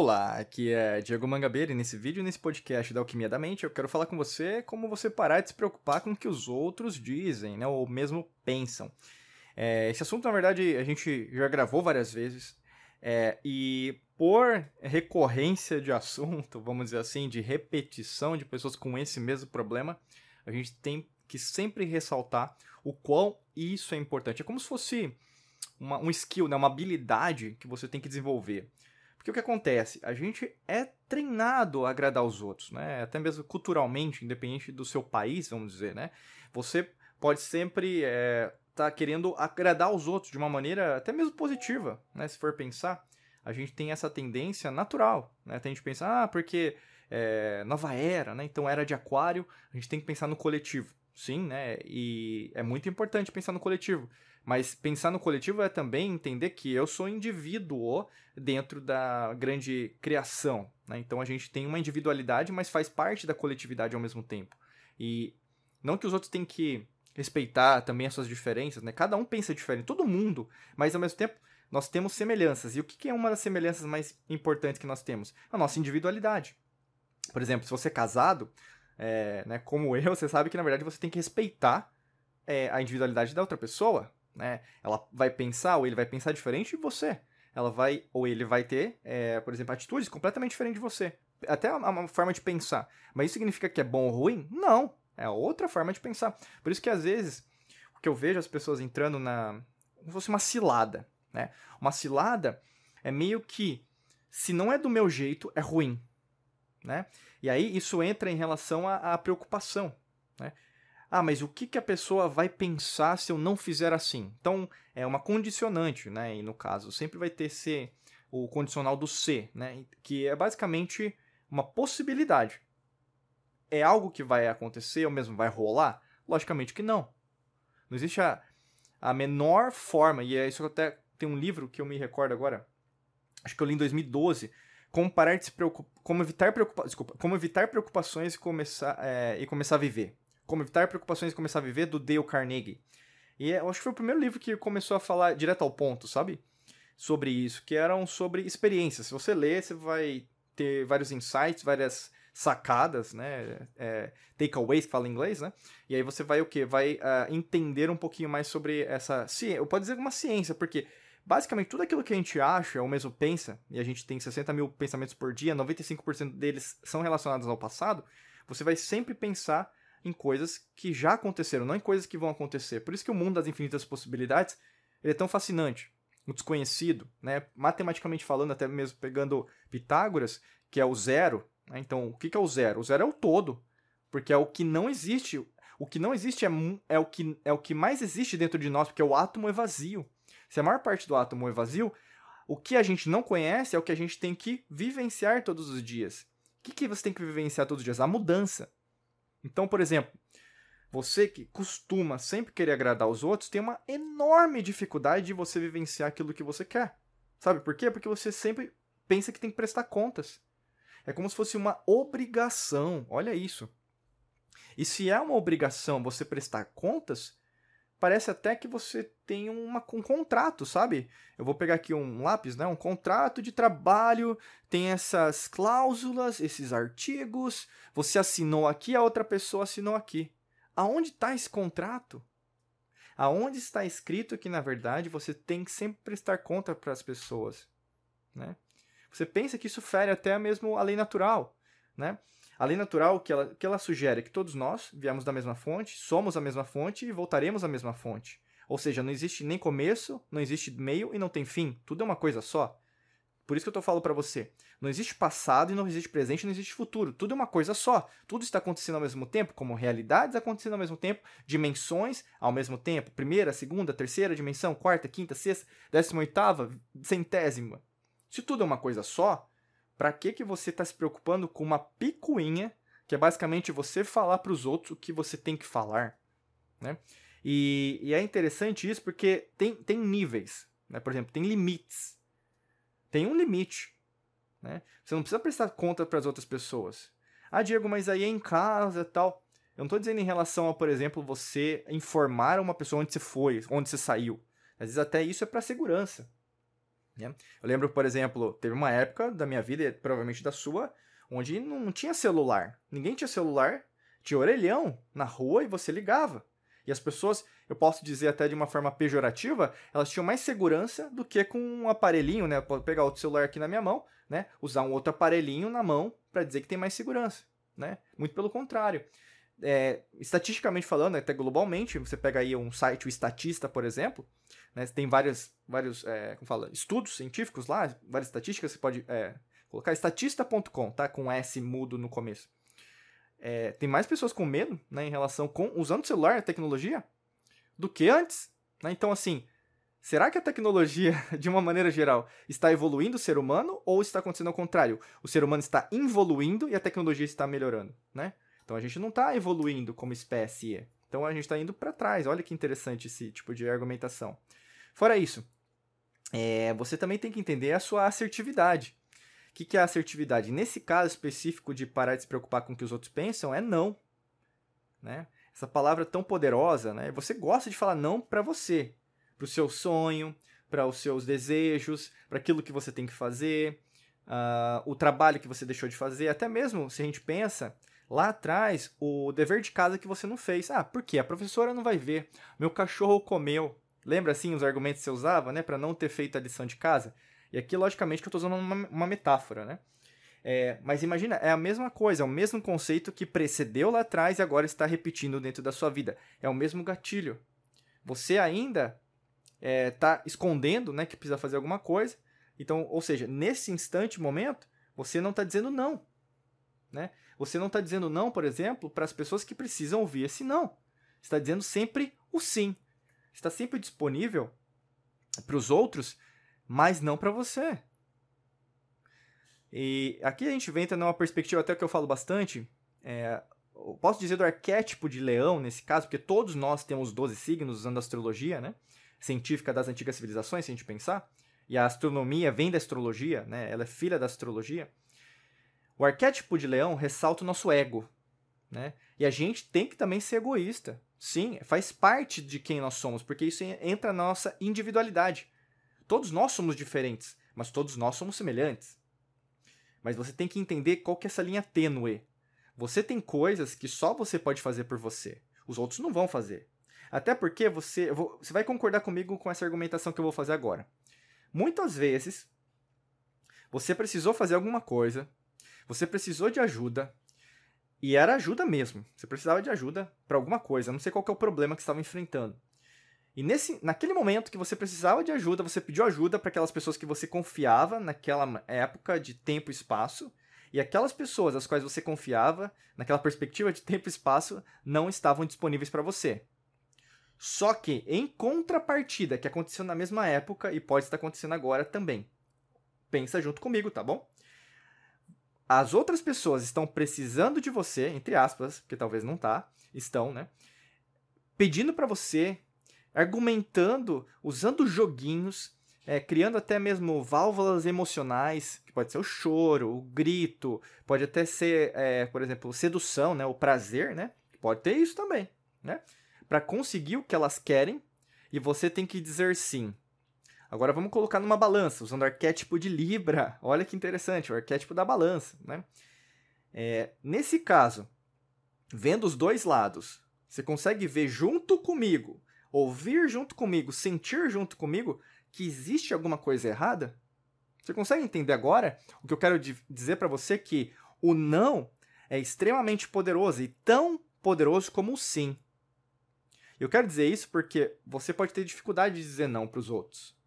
Olá, aqui é Diego Mangabeira e nesse vídeo, nesse podcast da Alquimia da Mente, eu quero falar com você como você parar de se preocupar com o que os outros dizem, né, ou mesmo pensam. É, esse assunto, na verdade, a gente já gravou várias vezes, é, e por recorrência de assunto, vamos dizer assim, de repetição de pessoas com esse mesmo problema, a gente tem que sempre ressaltar o quão isso é importante. É como se fosse uma, um skill, né, uma habilidade que você tem que desenvolver. Porque o que acontece? A gente é treinado a agradar os outros, né? Até mesmo culturalmente, independente do seu país, vamos dizer, né? Você pode sempre estar é, tá querendo agradar os outros de uma maneira até mesmo positiva, né? Se for pensar, a gente tem essa tendência natural, né? Até a gente pensa, ah, porque é, nova era, né? Então era de aquário, a gente tem que pensar no coletivo. Sim, né? E é muito importante pensar no coletivo. Mas pensar no coletivo é também entender que eu sou indivíduo dentro da grande criação. Né? Então a gente tem uma individualidade, mas faz parte da coletividade ao mesmo tempo. E não que os outros têm que respeitar também as suas diferenças, né? Cada um pensa diferente, todo mundo, mas ao mesmo tempo nós temos semelhanças. E o que é uma das semelhanças mais importantes que nós temos? A nossa individualidade. Por exemplo, se você é casado, é, né, como eu, você sabe que na verdade você tem que respeitar é, a individualidade da outra pessoa né? Ela vai pensar ou ele vai pensar diferente de você. Ela vai ou ele vai ter, é, por exemplo, atitudes completamente diferentes de você. Até uma forma de pensar. Mas isso significa que é bom ou ruim? Não. É outra forma de pensar. Por isso que às vezes o que eu vejo as pessoas entrando na como se fosse uma cilada, né? Uma cilada é meio que se não é do meu jeito, é ruim, né? E aí isso entra em relação à, à preocupação, né? ah, mas o que, que a pessoa vai pensar se eu não fizer assim? Então, é uma condicionante, né? E no caso, sempre vai ter ser o condicional do se, né? Que é basicamente uma possibilidade. É algo que vai acontecer ou mesmo vai rolar? Logicamente que não. Não existe a, a menor forma, e é isso que até tem um livro que eu me recordo agora, acho que eu li em 2012, como parar de se preocupar, como evitar, desculpa, como evitar preocupações e começar, é, e começar a viver. Como Evitar Preocupações e Começar a Viver, do Dale Carnegie. E é, eu acho que foi o primeiro livro que começou a falar direto ao ponto, sabe? Sobre isso, que eram sobre experiências. Se você ler, você vai ter vários insights, várias sacadas, né? É, takeaways, que fala em inglês, né? E aí você vai o quê? Vai uh, entender um pouquinho mais sobre essa ciência. Eu posso dizer uma ciência, porque basicamente tudo aquilo que a gente acha ou mesmo pensa, e a gente tem 60 mil pensamentos por dia, 95% deles são relacionados ao passado, você vai sempre pensar em coisas que já aconteceram, não em coisas que vão acontecer. Por isso que o mundo das infinitas possibilidades é tão fascinante. O desconhecido, né? matematicamente falando, até mesmo pegando Pitágoras, que é o zero. Né? Então, o que é o zero? O zero é o todo, porque é o que não existe. O que não existe é, é, o, que, é o que mais existe dentro de nós, porque o átomo é vazio. Se a maior parte do átomo é vazio, o que a gente não conhece é o que a gente tem que vivenciar todos os dias. O que, que você tem que vivenciar todos os dias? A mudança. Então, por exemplo, você que costuma sempre querer agradar os outros tem uma enorme dificuldade de você vivenciar aquilo que você quer. Sabe por quê? Porque você sempre pensa que tem que prestar contas. É como se fosse uma obrigação. Olha isso. E se é uma obrigação você prestar contas, parece até que você tem uma, um contrato, sabe? Eu vou pegar aqui um lápis, né? Um contrato de trabalho, tem essas cláusulas, esses artigos, você assinou aqui, a outra pessoa assinou aqui. Aonde está esse contrato? Aonde está escrito que, na verdade, você tem que sempre prestar conta para as pessoas, né? Você pensa que isso fere até mesmo a lei natural, né? A lei natural que ela, que ela sugere é que todos nós viemos da mesma fonte, somos a mesma fonte e voltaremos à mesma fonte. Ou seja, não existe nem começo, não existe meio e não tem fim. Tudo é uma coisa só. Por isso que eu tô falando para você. Não existe passado e não existe presente, não existe futuro. Tudo é uma coisa só. Tudo está acontecendo ao mesmo tempo, como realidades acontecendo ao mesmo tempo, dimensões ao mesmo tempo. Primeira, segunda, terceira dimensão, quarta, quinta, sexta, décima oitava, centésima. Se tudo é uma coisa só, para que que você está se preocupando com uma picuinha, que é basicamente você falar para os outros o que você tem que falar, né? E, e, é interessante isso porque tem, tem níveis, né? Por exemplo, tem limites. Tem um limite. Né? Você não precisa prestar conta para as outras pessoas. Ah, Diego, mas aí é em casa tal. Eu não estou dizendo em relação a, por exemplo, você informar uma pessoa onde você foi, onde você saiu. Às vezes até isso é para segurança. Né? Eu lembro, por exemplo, teve uma época da minha vida, provavelmente da sua, onde não tinha celular. Ninguém tinha celular, tinha orelhão na rua e você ligava. E as pessoas, eu posso dizer até de uma forma pejorativa, elas tinham mais segurança do que com um aparelhinho, né? Eu posso pegar outro celular aqui na minha mão, né? Usar um outro aparelhinho na mão para dizer que tem mais segurança, né? Muito pelo contrário. É, estatisticamente falando, até globalmente, você pega aí um site, o Estatista, por exemplo, né? Tem vários, vários é, como fala, estudos científicos lá, várias estatísticas, você pode é, colocar estatista.com, tá? Com S mudo no começo é, tem mais pessoas com medo né, em relação com usando o celular, a tecnologia, do que antes. Né? Então, assim, será que a tecnologia, de uma maneira geral, está evoluindo o ser humano ou está acontecendo ao contrário? O ser humano está evoluindo e a tecnologia está melhorando, né? Então a gente não está evoluindo como espécie. Então a gente está indo para trás. Olha que interessante esse tipo de argumentação. Fora isso, é, você também tem que entender a sua assertividade que, que é assertividade? Nesse caso específico de parar de se preocupar com o que os outros pensam, é não. Né? Essa palavra tão poderosa, né? Você gosta de falar não para você, para o seu sonho, para os seus desejos, para aquilo que você tem que fazer, uh, o trabalho que você deixou de fazer, até mesmo se a gente pensa lá atrás o dever de casa que você não fez. Ah, por quê? A professora não vai ver. Meu cachorro comeu. Lembra assim os argumentos que você usava, né, para não ter feito a lição de casa? E aqui, logicamente, que eu estou usando uma, uma metáfora, né? É, mas imagina, é a mesma coisa, é o mesmo conceito que precedeu lá atrás e agora está repetindo dentro da sua vida. É o mesmo gatilho. Você ainda está é, tá escondendo né, que precisa fazer alguma coisa. Então, ou seja, nesse instante, momento, você não está dizendo não. Né? Você não está dizendo não, por exemplo, para as pessoas que precisam ouvir esse não. Está dizendo sempre o sim. Está sempre disponível para os outros mas não para você. E aqui a gente entra numa perspectiva até que eu falo bastante. É, eu posso dizer do arquétipo de leão nesse caso, porque todos nós temos 12 signos usando a astrologia, né? Científica das antigas civilizações, se a gente pensar. E a astronomia vem da astrologia, né? Ela é filha da astrologia. O arquétipo de leão ressalta o nosso ego, né? E a gente tem que também ser egoísta. Sim, faz parte de quem nós somos, porque isso entra na nossa individualidade. Todos nós somos diferentes, mas todos nós somos semelhantes. Mas você tem que entender qual que é essa linha tênue. Você tem coisas que só você pode fazer por você. Os outros não vão fazer. Até porque você, você vai concordar comigo com essa argumentação que eu vou fazer agora. Muitas vezes, você precisou fazer alguma coisa, você precisou de ajuda, e era ajuda mesmo. Você precisava de ajuda para alguma coisa. Não sei qual é o problema que você estava enfrentando. E nesse, naquele momento que você precisava de ajuda, você pediu ajuda para aquelas pessoas que você confiava naquela época de tempo e espaço, e aquelas pessoas às quais você confiava, naquela perspectiva de tempo e espaço, não estavam disponíveis para você. Só que, em contrapartida, que aconteceu na mesma época e pode estar acontecendo agora também. Pensa junto comigo, tá bom? As outras pessoas estão precisando de você, entre aspas, porque talvez não tá, estão, né? Pedindo para você argumentando, usando joguinhos, é, criando até mesmo válvulas emocionais, que pode ser o choro, o grito, pode até ser, é, por exemplo, sedução, né, o prazer, né? Pode ter isso também, né? Para conseguir o que elas querem, e você tem que dizer sim. Agora vamos colocar numa balança, usando o arquétipo de Libra. Olha que interessante, o arquétipo da balança, né? É, nesse caso, vendo os dois lados, você consegue ver junto comigo ouvir junto comigo, sentir junto comigo que existe alguma coisa errada? Você consegue entender agora o que eu quero dizer para você que o não é extremamente poderoso e tão poderoso como o sim. Eu quero dizer isso porque você pode ter dificuldade de dizer não para os outros.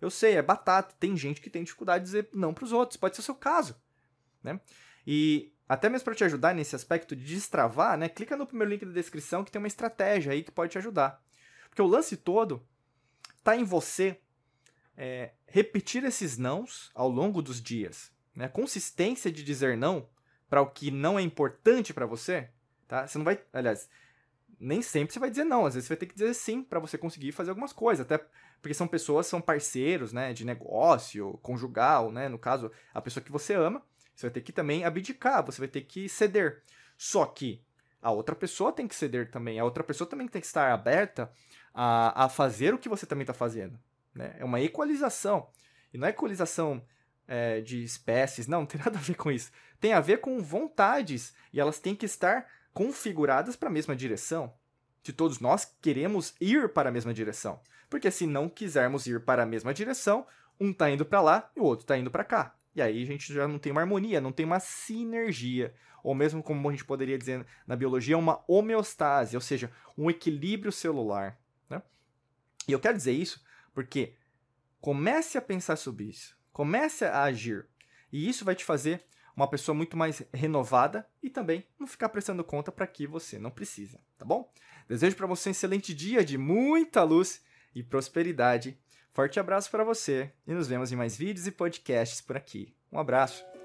Eu sei, é batata. Tem gente que tem dificuldade de dizer não para os outros. Pode ser o seu caso. Né? E até mesmo para te ajudar nesse aspecto de destravar, né? Clica no primeiro link da descrição que tem uma estratégia aí que pode te ajudar. Porque o lance todo tá em você é, repetir esses nãos ao longo dos dias. Né? A consistência de dizer não para o que não é importante para você, tá? Você não vai, aliás, nem sempre você vai dizer não, às vezes você vai ter que dizer sim para você conseguir fazer algumas coisas, até porque são pessoas, são parceiros, né, de negócio, conjugal, né, no caso, a pessoa que você ama, você vai ter que também abdicar, você vai ter que ceder. Só que a outra pessoa tem que ceder também, a outra pessoa também tem que estar aberta a, a fazer o que você também está fazendo. Né? É uma equalização. E não é equalização é, de espécies, não, não tem nada a ver com isso. Tem a ver com vontades, e elas têm que estar configuradas para a mesma direção. Se todos nós queremos ir para a mesma direção. Porque se não quisermos ir para a mesma direção, um está indo para lá e o outro está indo para cá. E aí a gente já não tem uma harmonia, não tem uma sinergia. Ou mesmo como a gente poderia dizer na biologia, uma homeostase, ou seja, um equilíbrio celular. Né? E eu quero dizer isso porque comece a pensar sobre isso, comece a agir. E isso vai te fazer uma pessoa muito mais renovada e também não ficar prestando conta para que você não precisa, tá bom? Desejo para você um excelente dia de muita luz e prosperidade. Forte abraço para você e nos vemos em mais vídeos e podcasts por aqui. Um abraço.